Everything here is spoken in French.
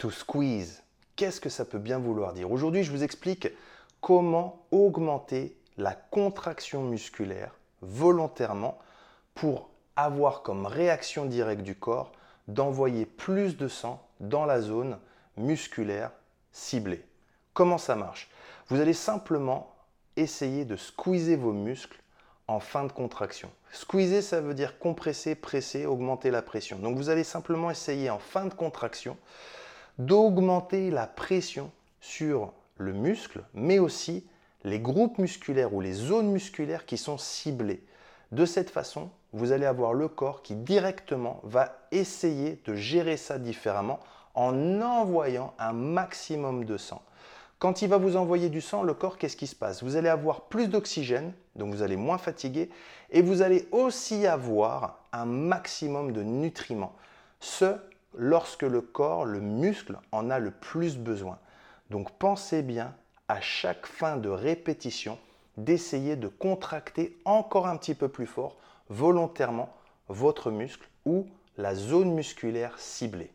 To squeeze, qu'est-ce que ça peut bien vouloir dire? Aujourd'hui, je vous explique comment augmenter la contraction musculaire volontairement pour avoir comme réaction directe du corps d'envoyer plus de sang dans la zone musculaire ciblée. Comment ça marche? Vous allez simplement essayer de squeezer vos muscles en fin de contraction. Squeezer, ça veut dire compresser, presser, augmenter la pression. Donc vous allez simplement essayer en fin de contraction d'augmenter la pression sur le muscle, mais aussi les groupes musculaires ou les zones musculaires qui sont ciblées. De cette façon, vous allez avoir le corps qui directement va essayer de gérer ça différemment en envoyant un maximum de sang. Quand il va vous envoyer du sang, le corps, qu'est-ce qui se passe? Vous allez avoir plus d'oxygène, donc vous allez moins fatiguer, et vous allez aussi avoir un maximum de nutriments. Ce, lorsque le corps, le muscle, en a le plus besoin. Donc pensez bien à chaque fin de répétition d'essayer de contracter encore un petit peu plus fort volontairement votre muscle ou la zone musculaire ciblée.